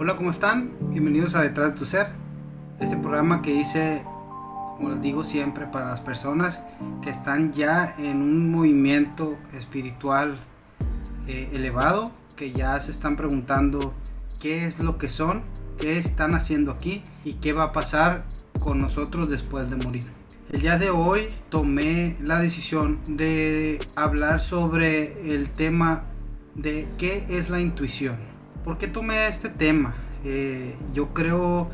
Hola, ¿cómo están? Bienvenidos a Detrás de tu Ser. Este programa que hice, como les digo siempre, para las personas que están ya en un movimiento espiritual eh, elevado, que ya se están preguntando qué es lo que son, qué están haciendo aquí y qué va a pasar con nosotros después de morir. El día de hoy tomé la decisión de hablar sobre el tema de qué es la intuición. ¿Por qué tomé este tema? Eh, yo creo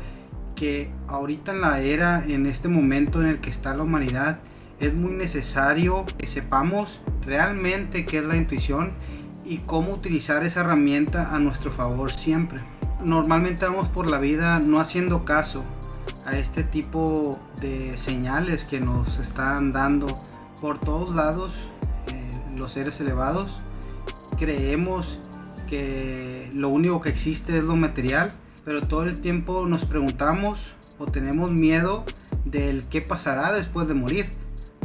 que ahorita en la era, en este momento en el que está la humanidad, es muy necesario que sepamos realmente qué es la intuición y cómo utilizar esa herramienta a nuestro favor siempre. Normalmente vamos por la vida no haciendo caso a este tipo de señales que nos están dando por todos lados eh, los seres elevados. Creemos que lo único que existe es lo material, pero todo el tiempo nos preguntamos o tenemos miedo del qué pasará después de morir.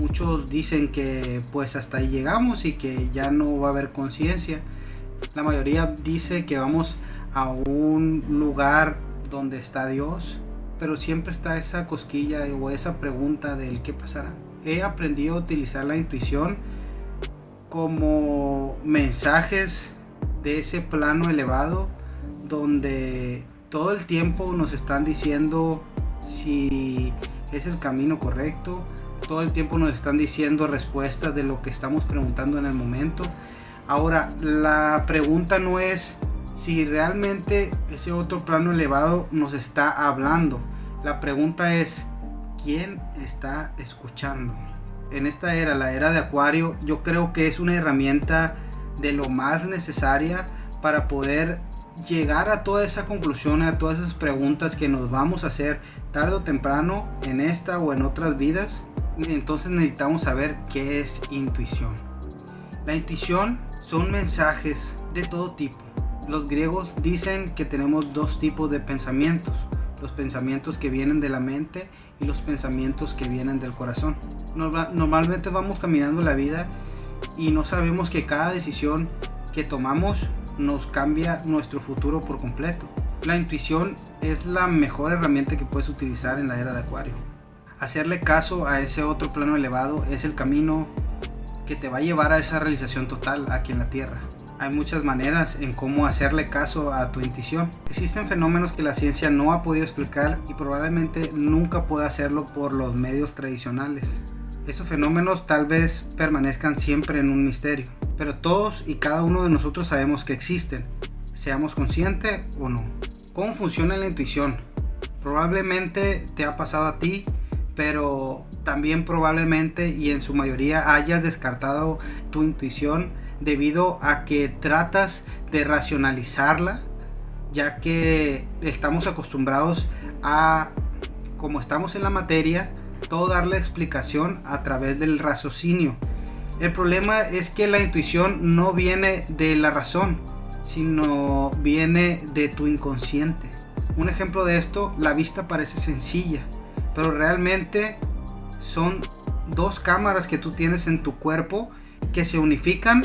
Muchos dicen que pues hasta ahí llegamos y que ya no va a haber conciencia. La mayoría dice que vamos a un lugar donde está Dios, pero siempre está esa cosquilla o esa pregunta del qué pasará. He aprendido a utilizar la intuición como mensajes de ese plano elevado donde todo el tiempo nos están diciendo si es el camino correcto, todo el tiempo nos están diciendo respuestas de lo que estamos preguntando en el momento. Ahora, la pregunta no es si realmente ese otro plano elevado nos está hablando. La pregunta es, ¿quién está escuchando? En esta era, la era de Acuario, yo creo que es una herramienta de lo más necesaria para poder llegar a toda esa conclusión, a todas esas preguntas que nos vamos a hacer tarde o temprano en esta o en otras vidas. Entonces necesitamos saber qué es intuición. La intuición son mensajes de todo tipo. Los griegos dicen que tenemos dos tipos de pensamientos. Los pensamientos que vienen de la mente y los pensamientos que vienen del corazón. Normalmente vamos caminando la vida y no sabemos que cada decisión que tomamos nos cambia nuestro futuro por completo. La intuición es la mejor herramienta que puedes utilizar en la era de Acuario. Hacerle caso a ese otro plano elevado es el camino que te va a llevar a esa realización total aquí en la Tierra. Hay muchas maneras en cómo hacerle caso a tu intuición. Existen fenómenos que la ciencia no ha podido explicar y probablemente nunca pueda hacerlo por los medios tradicionales. Estos fenómenos tal vez permanezcan siempre en un misterio, pero todos y cada uno de nosotros sabemos que existen, seamos conscientes o no. ¿Cómo funciona la intuición? Probablemente te ha pasado a ti, pero también probablemente y en su mayoría hayas descartado tu intuición debido a que tratas de racionalizarla, ya que estamos acostumbrados a, como estamos en la materia, todo darle explicación a través del raciocinio. El problema es que la intuición no viene de la razón, sino viene de tu inconsciente. Un ejemplo de esto, la vista parece sencilla, pero realmente son dos cámaras que tú tienes en tu cuerpo que se unifican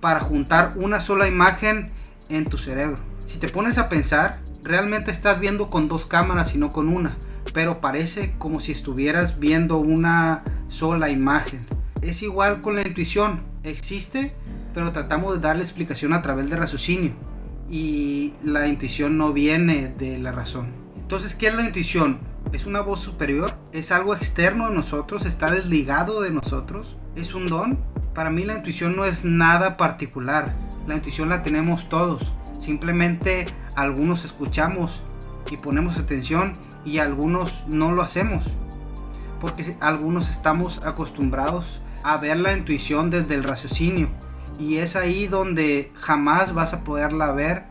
para juntar una sola imagen en tu cerebro. Si te pones a pensar, realmente estás viendo con dos cámaras y no con una pero parece como si estuvieras viendo una sola imagen. Es igual con la intuición, existe, pero tratamos de darle explicación a través del raciocinio y la intuición no viene de la razón. Entonces, ¿qué es la intuición? ¿Es una voz superior? ¿Es algo externo de nosotros? ¿Está desligado de nosotros? ¿Es un don? Para mí la intuición no es nada particular. La intuición la tenemos todos. Simplemente algunos escuchamos y ponemos atención y algunos no lo hacemos. Porque algunos estamos acostumbrados a ver la intuición desde el raciocinio. Y es ahí donde jamás vas a poderla ver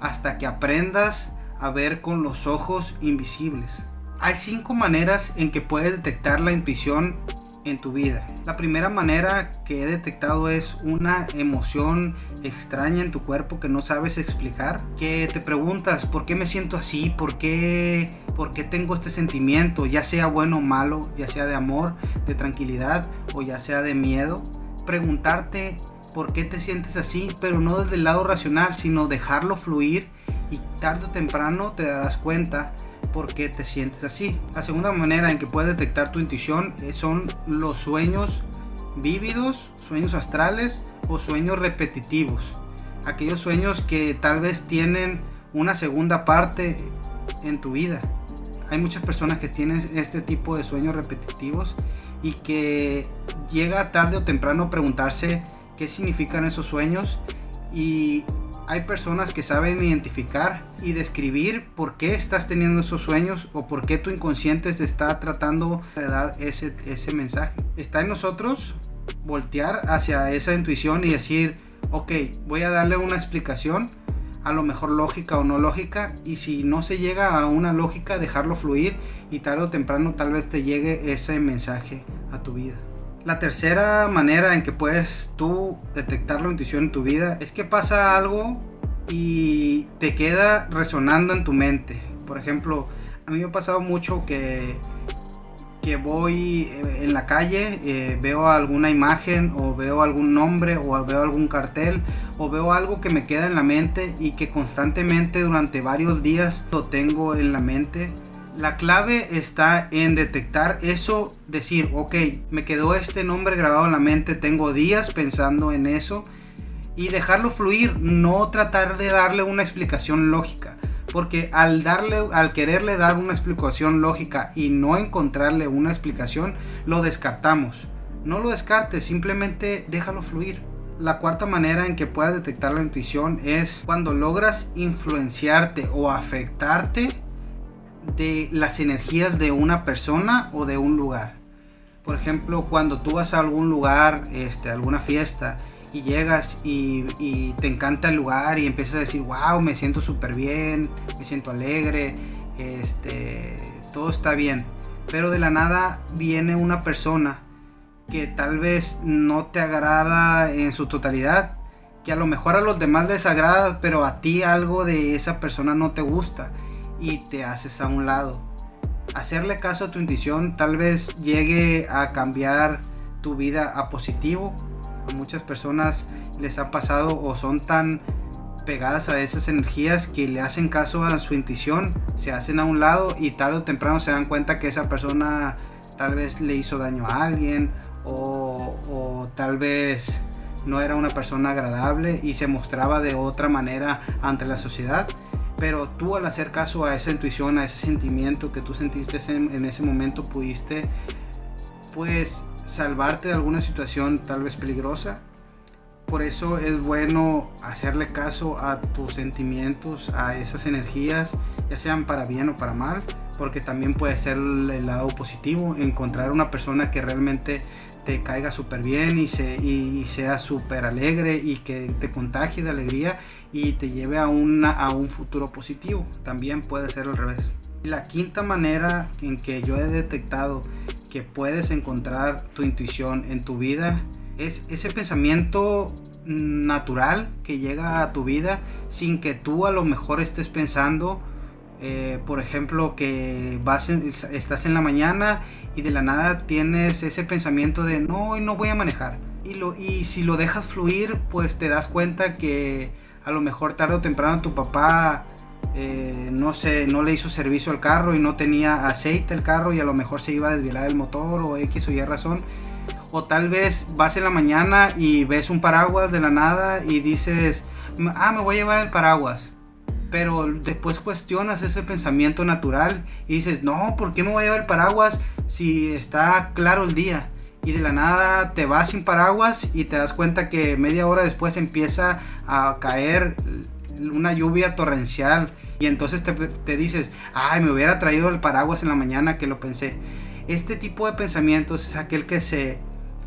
hasta que aprendas a ver con los ojos invisibles. Hay cinco maneras en que puedes detectar la intuición en tu vida. La primera manera que he detectado es una emoción extraña en tu cuerpo que no sabes explicar, que te preguntas por qué me siento así, por qué, por qué tengo este sentimiento, ya sea bueno o malo, ya sea de amor, de tranquilidad o ya sea de miedo. Preguntarte por qué te sientes así, pero no desde el lado racional, sino dejarlo fluir y tarde o temprano te darás cuenta por qué te sientes así. La segunda manera en que puedes detectar tu intuición eh, son los sueños vívidos, sueños astrales o sueños repetitivos. Aquellos sueños que tal vez tienen una segunda parte en tu vida. Hay muchas personas que tienen este tipo de sueños repetitivos y que llega tarde o temprano a preguntarse qué significan esos sueños y hay personas que saben identificar y describir por qué estás teniendo esos sueños o por qué tu inconsciente se está tratando de dar ese, mensaje. Está en nosotros voltear hacia esa intuición y decir, ok, voy a darle una explicación, a lo mejor lógica o no lógica, y si no se llega a una lógica, dejarlo fluir y tarde o temprano tal vez te llegue ese mensaje a tu vida. La tercera manera en que puedes tú detectar la intuición en tu vida es que pasa algo y te queda resonando en tu mente. Por ejemplo, a mí me ha pasado mucho que, que voy eh, en la calle, eh, veo alguna imagen o veo algún nombre o veo algún cartel o veo algo que me queda en la mente y que constantemente durante varios días lo tengo en la mente la clave está en detectar eso, decir, ok, me quedó este nombre grabado en la mente, tengo días pensando en eso y dejarlo fluir, no tratar de darle una explicación lógica, porque al darle al quererle dar una explicación lógica y no encontrarle una explicación, lo descartamos. No lo descartes, simplemente déjalo fluir. La cuarta manera en que puedas detectar la intuición es cuando logras influenciarte o afectarte de las energías de una persona o de un lugar. Por ejemplo, cuando tú vas a algún lugar, este, alguna fiesta, y llegas y, te encanta el lugar y empiezas a decir, wow, me siento súper bien, me siento alegre, este, todo está bien. Pero de la nada viene una persona que tal vez no te agrada en su totalidad, que a lo mejor a los demás les agrada, pero a ti algo de esa persona no te gusta y te haces a un lado. Hacerle caso a tu intuición tal vez llegue a cambiar tu vida a positivo. A muchas personas les ha pasado o son tan pegadas a esas energías que le hacen caso a su intuición, se hacen a un lado y tarde o temprano se dan cuenta que esa persona tal vez le hizo daño a alguien o, o tal vez no era una persona agradable y se mostraba de otra manera ante la sociedad pero tú al hacer caso a esa intuición, a ese sentimiento que tú sentiste en, ese momento, pudiste pues salvarte de alguna situación tal vez peligrosa. Por eso es bueno hacerle caso a tus sentimientos, a esas energías, ya sean para bien o para mal, porque también puede ser el lado positivo, encontrar una persona que realmente te caiga súper bien y, y, sea súper alegre y que te contagie de alegría y te lleve a, una, a un futuro positivo. También puede ser al revés. La quinta manera en que yo he detectado que puedes encontrar tu intuición en tu vida es ese pensamiento natural que llega a tu vida sin que tú a lo mejor estés pensando eh, por ejemplo, que vas estás en la mañana y de la nada tienes ese pensamiento de no, hoy no voy a manejar. Y, lo, y si lo dejas fluir, pues te das cuenta que a lo mejor tarde o temprano tu papá, eh, no sé, no le hizo servicio al carro y no tenía aceite el carro y a lo mejor se iba a desvelar el motor o X o Y razón. O tal vez vas en la mañana y ves un paraguas de la nada y dices, ah, me voy a llevar el paraguas pero después cuestionas ese pensamiento natural y dices, no, ¿por qué me voy a llevar el paraguas si está claro el día? Y de la nada te vas sin paraguas y te das cuenta que media hora después empieza a caer una lluvia torrencial y entonces te, te dices, ay, me hubiera traído el paraguas en la mañana que lo pensé. Este tipo de pensamientos es aquel que se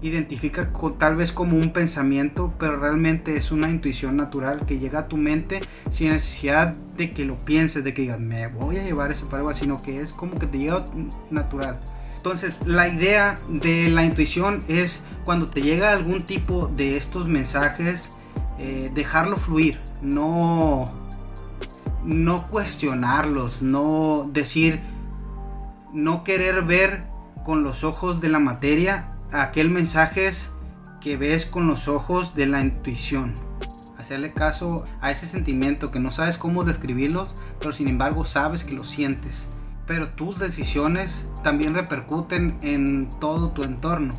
identifica tal vez como un pensamiento, pero realmente es una intuición natural que llega a tu mente sin necesidad de que lo pienses, de que digas, me voy a llevar ese paraguas, sino que es como que te llega natural. Entonces, la idea de la intuición es cuando te llega algún tipo de estos mensajes, eh, dejarlo fluir, no, no cuestionarlos, no decir, no querer ver con los ojos de la materia aquel mensaje que ves con los ojos de la intuición. hacerle caso a ese sentimiento que no sabes cómo describirlos, pero sin embargo sabes que lo sientes. Pero tus decisiones también repercuten en todo tu entorno.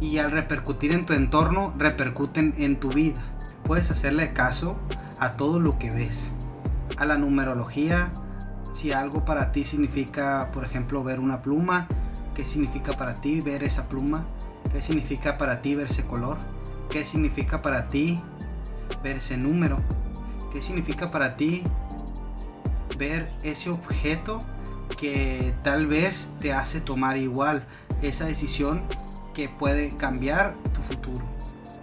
Y al repercutir en tu entorno, repercuten en tu vida. Puedes hacerle caso a todo lo que ves. A la numerología, si algo para ti significa, por ejemplo, ver una pluma, ¿qué significa para ti ver esa pluma? ¿Qué significa para ti ver ese color? ¿Qué significa para ti ver ese número? ¿Qué significa para ti ver ese objeto que tal vez te hace tomar igual esa decisión que puede cambiar tu futuro?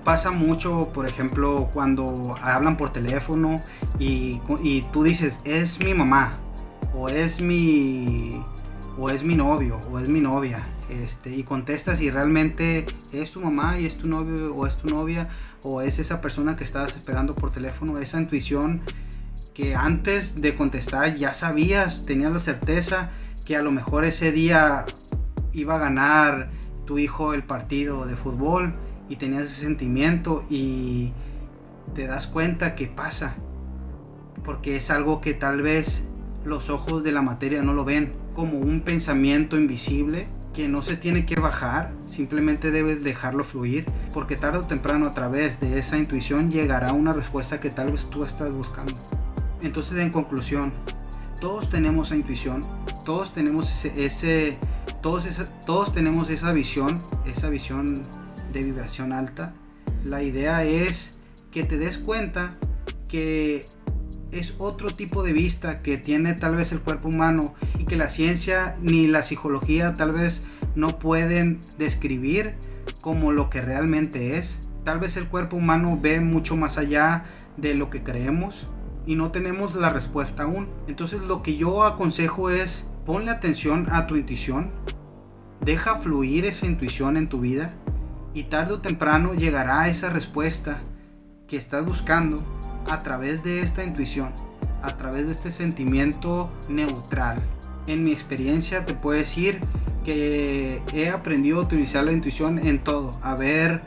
Pasa mucho, por ejemplo, cuando hablan por teléfono y, y tú dices, es mi mamá, o es mi, o es mi novio, o es mi novia este, y contestas si realmente es tu mamá y es tu novio o es tu novia o es esa persona que estabas esperando por teléfono, esa intuición que antes de contestar ya sabías, tenías la certeza que a lo mejor ese día iba a ganar tu hijo el partido de fútbol y tenías ese sentimiento y te das cuenta que pasa porque es algo que tal vez los ojos de la materia no lo ven como un pensamiento invisible que no se tiene que bajar, simplemente debes dejarlo fluir, porque tarde o temprano a través de esa intuición llegará una respuesta que tal vez tú estás buscando. Entonces, en conclusión, todos tenemos esa intuición, todos tenemos ese, todos, todos tenemos esa visión, esa visión de vibración alta. La idea es que te des cuenta que es otro tipo de vista que tiene tal vez el cuerpo humano y que la ciencia ni la psicología tal vez no pueden describir como lo que realmente es. Tal vez el cuerpo humano ve mucho más allá de lo que creemos y no tenemos la respuesta aún. Entonces lo que yo aconsejo es ponle atención a tu intuición, deja fluir esa intuición en tu vida y tarde o temprano llegará esa respuesta que estás buscando a través de esta intuición, a través de este sentimiento neutral. En mi experiencia te puedo decir que he aprendido a utilizar la intuición en todo, a ver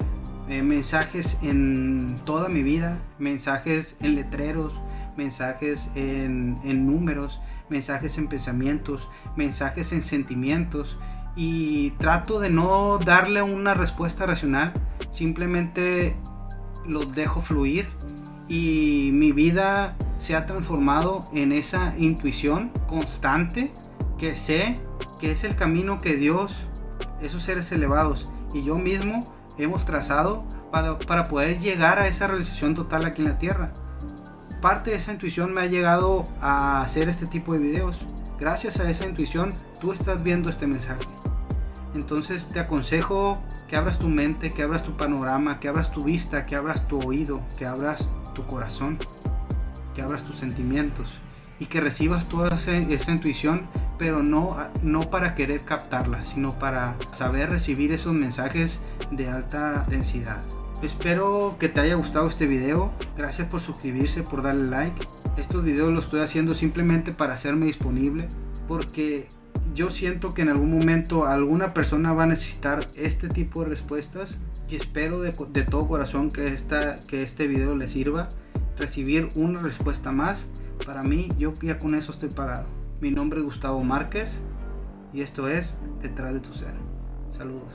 eh, mensajes en toda mi vida, mensajes en letreros, mensajes en, números, mensajes en pensamientos, mensajes en sentimientos y trato de no darle una respuesta racional, simplemente los dejo fluir y mi vida se ha transformado en esa intuición constante que sé que es el camino que Dios, esos seres elevados y yo mismo hemos trazado para, para poder llegar a esa realización total aquí en la tierra. Parte de esa intuición me ha llegado a hacer este tipo de videos. Gracias a esa intuición tú estás viendo este mensaje. Entonces te aconsejo que abras tu mente, que abras tu panorama, que abras tu vista, que abras tu oído, que abras tu corazón, que abras tus sentimientos y que recibas toda esa, intuición, pero no, no para querer captarla, sino para saber recibir esos mensajes de alta densidad. Espero que te haya gustado este video. Gracias por suscribirse, por darle like. Estos videos los estoy haciendo simplemente para hacerme disponible. Porque yo siento que en algún momento alguna persona va a necesitar este tipo de respuestas y espero de, todo corazón que, esta, que este video le sirva recibir una respuesta más para mí yo ya con eso estoy pagado mi nombre es Gustavo Márquez y esto es detrás de tu ser saludos